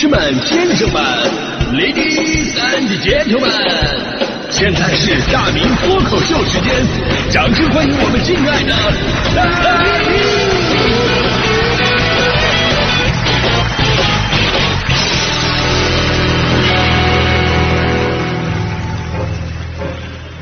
士们、先生们、ladies and gentlemen，现在是大明脱口秀时间，掌声欢迎我们敬爱的大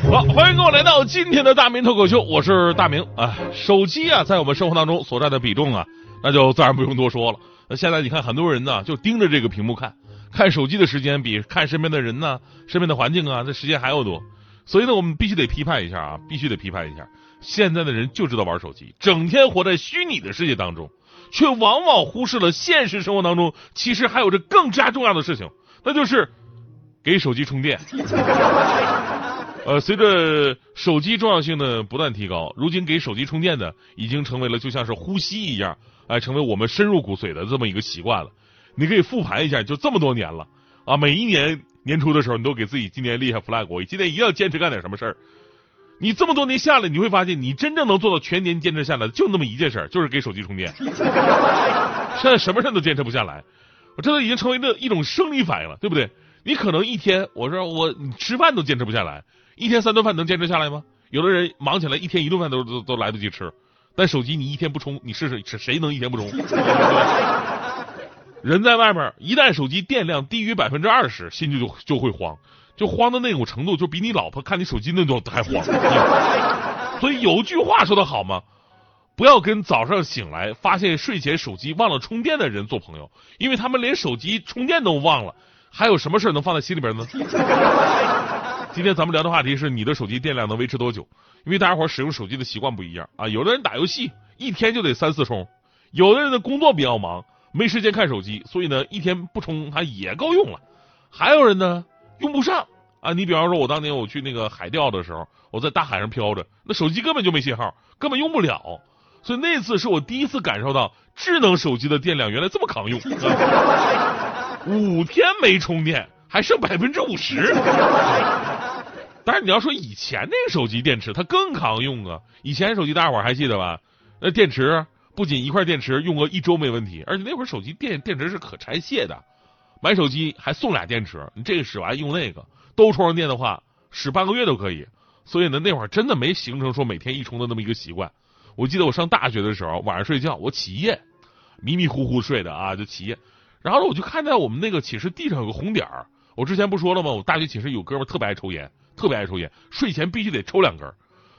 明！好，欢迎各位来到今天的大明脱口秀，我是大明啊。手机啊，在我们生活当中所占的比重啊，那就自然不用多说了。那现在你看，很多人呢就盯着这个屏幕看，看手机的时间比看身边的人呢、身边的环境啊，这时间还要多。所以呢，我们必须得批判一下啊，必须得批判一下，现在的人就知道玩手机，整天活在虚拟的世界当中，却往往忽视了现实生活当中其实还有着更加重要的事情，那就是给手机充电。呃，随着手机重要性的不断提高，如今给手机充电呢，已经成为了就像是呼吸一样，哎、成为我们深入骨髓的这么一个习惯了。你可以复盘一下，就这么多年了啊，每一年年初的时候，你都给自己今年立下 flag，我今年一定要坚持干点什么事儿。你这么多年下来，你会发现，你真正能做到全年坚持下来的，就那么一件事儿，就是给手机充电。现在什么事都坚持不下来，我这都已经成为了一种生理反应了，对不对？你可能一天，我说我你吃饭都坚持不下来，一天三顿饭能坚持下来吗？有的人忙起来一天一顿饭都都都来得及吃，但手机你一天不充，你试试谁谁能一天不充？人在外面，一旦手机电量低于百分之二十，心就就就会慌，就慌的那种程度，就比你老婆看你手机那种还慌。所以有句话说得好吗？不要跟早上醒来发现睡前手机忘了充电的人做朋友，因为他们连手机充电都忘了，还有什么事能放在心里边呢？今天咱们聊的话题是你的手机电量能维持多久？因为大家伙使用手机的习惯不一样啊，有的人打游戏一天就得三四充，有的人的工作比较忙，没时间看手机，所以呢一天不充它也够用了。还有人呢用不上啊，你比方说我当年我去那个海钓的时候，我在大海上飘着，那手机根本就没信号，根本用不了。所以那次是我第一次感受到智能手机的电量原来这么抗用，五天没充电还剩百分之五十。但是你要说以前那手机电池它更抗用啊，以前手机大家伙还记得吧？那电池不仅一块电池用个一周没问题，而且那会儿手机电电池是可拆卸的，买手机还送俩电池，你这个使完用那个，都充上电的话，使半个月都可以。所以呢，那会儿真的没形成说每天一充的那么一个习惯。我记得我上大学的时候，晚上睡觉我起夜，迷迷糊糊睡的啊，就起夜。然后呢，我就看到我们那个寝室地上有个红点儿。我之前不说了吗？我大学寝室有哥们特别爱抽烟，特别爱抽烟，睡前必须得抽两根儿。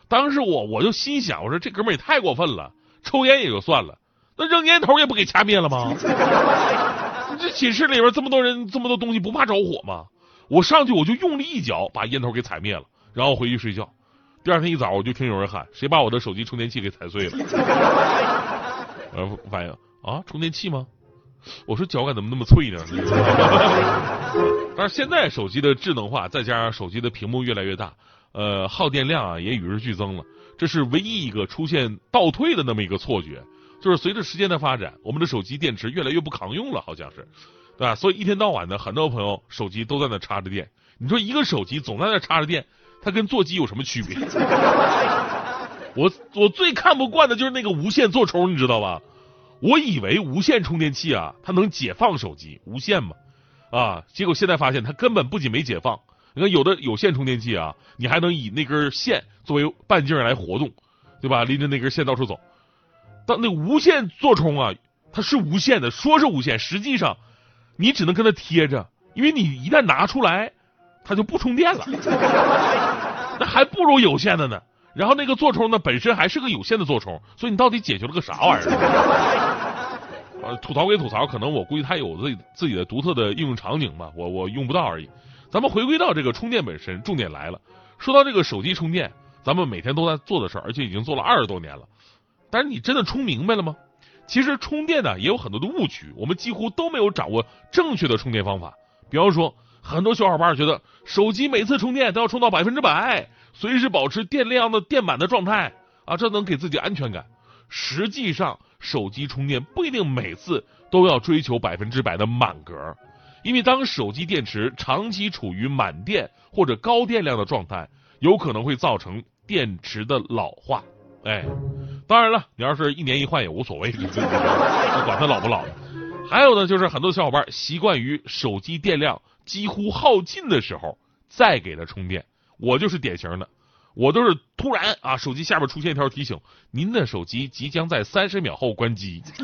当时我我就心想，我说这哥们也太过分了，抽烟也就算了，那扔烟头也不给掐灭了吗？这寝室里边这么多人，这么多东西，不怕着火吗？我上去我就用力一脚把烟头给踩灭了，然后回去睡觉。第二天一早，我就听有人喊：“谁把我的手机充电器给踩碎了？”然后反应啊，充电器吗？我说脚感怎么那么脆呢？但是现在手机的智能化，再加上手机的屏幕越来越大，呃，耗电量啊也与日俱增了。这是唯一一个出现倒退的那么一个错觉，就是随着时间的发展，我们的手机电池越来越不抗用了，好像是，对吧？所以一天到晚的，很多朋友手机都在那插着电。你说一个手机总在那插着电，它跟座机有什么区别？我我最看不惯的就是那个无线座充，你知道吧？我以为无线充电器啊，它能解放手机，无线嘛，啊，结果现在发现它根本不仅没解放，你看有的有线充电器啊，你还能以那根线作为半径来活动，对吧？拎着那根线到处走。但那无线座充啊，它是无线的，说是无线，实际上你只能跟它贴着，因为你一旦拿出来，它就不充电了，那还不如有线的呢。然后那个座充呢，本身还是个有限的座充，所以你到底解决了个啥玩意儿？呃，吐槽归吐槽，可能我估计它有自己自己的独特的应用场景吧，我我用不到而已。咱们回归到这个充电本身，重点来了。说到这个手机充电，咱们每天都在做的事儿，而且已经做了二十多年了。但是你真的充明白了吗？其实充电呢也有很多的误区，我们几乎都没有掌握正确的充电方法。比方说，很多小伙伴觉得手机每次充电都要充到百分之百。随时保持电量的电满的状态啊，这能给自己安全感。实际上，手机充电不一定每次都要追求百分之百的满格，因为当手机电池长期处于满电或者高电量的状态，有可能会造成电池的老化。哎，当然了，你要是一年一换也无所谓，管它老不老。还有呢，就是很多小伙伴习惯于手机电量几乎耗尽的时候再给它充电，我就是典型的。我都是突然啊，手机下边出现一条提醒：您的手机即将在三十秒后关机。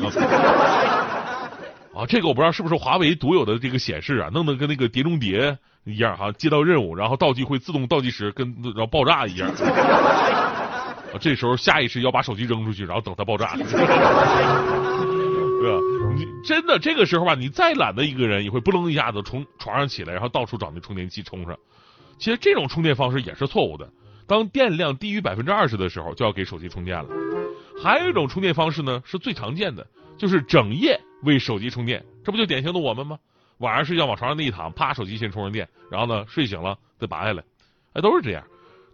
啊，这个我不知道是不是华为独有的这个显示啊，弄得跟那个碟中谍一样哈，接到任务然后倒计会自动倒计时，跟然后爆炸一样。啊，这时候下意识要把手机扔出去，然后等它爆炸。对吧？你真的这个时候吧，你再懒的一个人也会不楞一下子从床上起来，然后到处找那充电器充上。其实这种充电方式也是错误的。当电量低于百分之二十的时候，就要给手机充电了。还有一种充电方式呢，是最常见的，就是整夜为手机充电。这不就典型的我们吗？晚上睡觉往床上那一躺，啪，手机先充上电，然后呢，睡醒了再拔下来，哎，都是这样。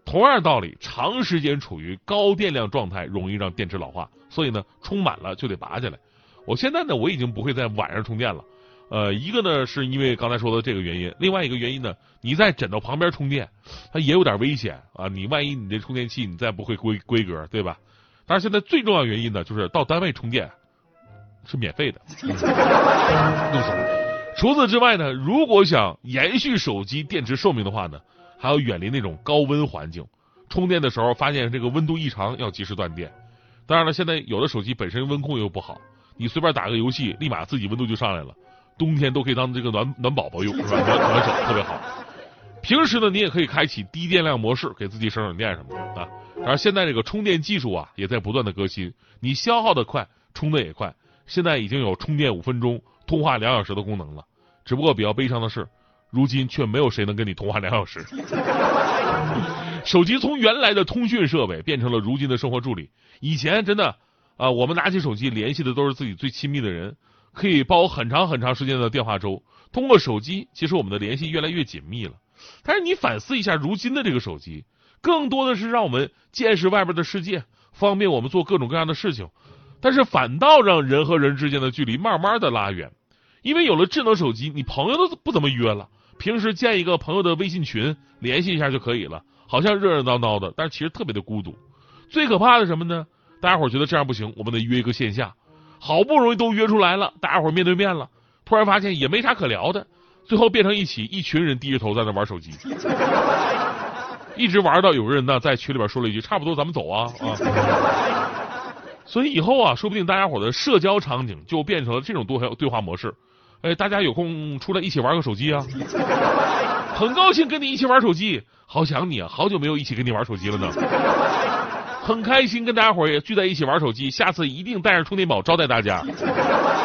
同样道理，长时间处于高电量状态，容易让电池老化，所以呢，充满了就得拔下来。我现在呢，我已经不会在晚上充电了。呃，一个呢是因为刚才说的这个原因，另外一个原因呢，你在枕头旁边充电，它也有点危险啊。你万一你这充电器你再不会规规格，对吧？但是现在最重要原因呢，就是到单位充电是免费的。除此之外呢，如果想延续手机电池寿命的话呢，还要远离那种高温环境。充电的时候发现这个温度异常，要及时断电。当然了，现在有的手机本身温控又不好，你随便打个游戏，立马自己温度就上来了。冬天都可以当这个暖暖宝宝用，暖暖手特别好。平时呢，你也可以开启低电量模式，给自己省省电什么的啊。然后现在这个充电技术啊，也在不断的革新，你消耗的快，充的也快。现在已经有充电五分钟、通话两小时的功能了。只不过比较悲伤的是，如今却没有谁能跟你通话两小时。手机从原来的通讯设备变成了如今的生活助理。以前真的啊，我们拿起手机联系的都是自己最亲密的人。可以包很长很长时间的电话粥。通过手机，其实我们的联系越来越紧密了。但是你反思一下，如今的这个手机，更多的是让我们见识外边的世界，方便我们做各种各样的事情。但是反倒让人和人之间的距离慢慢的拉远。因为有了智能手机，你朋友都不怎么约了，平时建一个朋友的微信群，联系一下就可以了，好像热热闹闹的，但是其实特别的孤独。最可怕的什么呢？大家伙觉得这样不行，我们得约一个线下。好不容易都约出来了，大家伙面对面了，突然发现也没啥可聊的，最后变成一起一群人低着头在那玩手机，一直玩到有个人呢在群里边说了一句：“差不多咱们走啊啊！”所以以后啊，说不定大家伙的社交场景就变成了这种对对话模式。哎，大家有空出来一起玩个手机啊！很高兴跟你一起玩手机，好想你啊，好久没有一起跟你玩手机了呢。很开心跟大家伙儿也聚在一起玩手机，下次一定带上充电宝招待大家。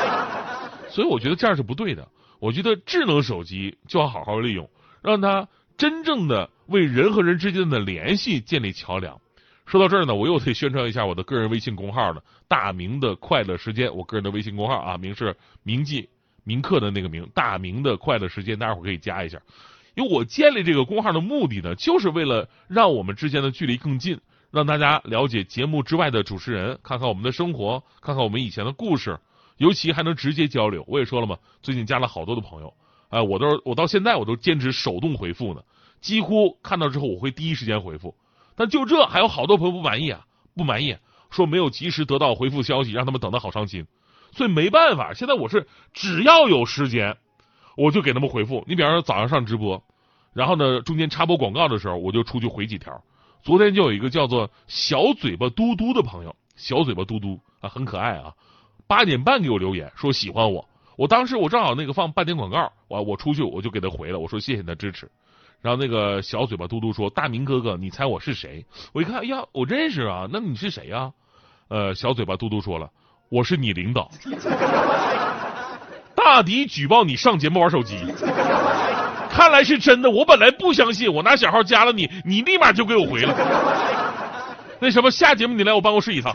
所以我觉得这样是不对的。我觉得智能手机就要好好利用，让它真正的为人和人之间的联系建立桥梁。说到这儿呢，我又得宣传一下我的个人微信公号了，大明的快乐时间，我个人的微信公号啊，名是铭记铭刻的那个铭，大明的快乐时间，大家伙可以加一下。因为我建立这个公号的目的呢，就是为了让我们之间的距离更近。让大家了解节目之外的主持人，看看我们的生活，看看我们以前的故事，尤其还能直接交流。我也说了嘛，最近加了好多的朋友，哎，我都我到现在我都坚持手动回复呢，几乎看到之后我会第一时间回复。但就这还有好多朋友不满意啊，不满意，说没有及时得到回复消息，让他们等的好伤心。所以没办法，现在我是只要有时间，我就给他们回复。你比方说早上上直播，然后呢中间插播广告的时候，我就出去回几条。昨天就有一个叫做小嘴巴嘟嘟的朋友，小嘴巴嘟嘟啊，很可爱啊。八点半给我留言说喜欢我，我当时我正好那个放半天广告，我我出去我就给他回了，我说谢谢你的支持。然后那个小嘴巴嘟嘟说：“大明哥哥，你猜我是谁？”我一看，哎呀，我认识啊，那你是谁呀？呃，小嘴巴嘟嘟说了：“我是你领导。”大迪举报你上节目玩手机。看来是真的，我本来不相信，我拿小号加了你，你立马就给我回了。那什么，下节目你来我办公室一趟。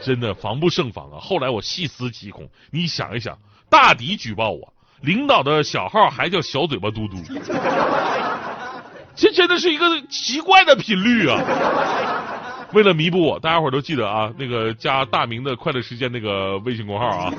真的防不胜防啊！后来我细思极恐，你想一想，大迪举报我，领导的小号还叫小嘴巴嘟嘟，这真的是一个奇怪的频率啊！为了弥补我，大家伙都记得啊，那个加大明的快乐时间那个微信公号啊。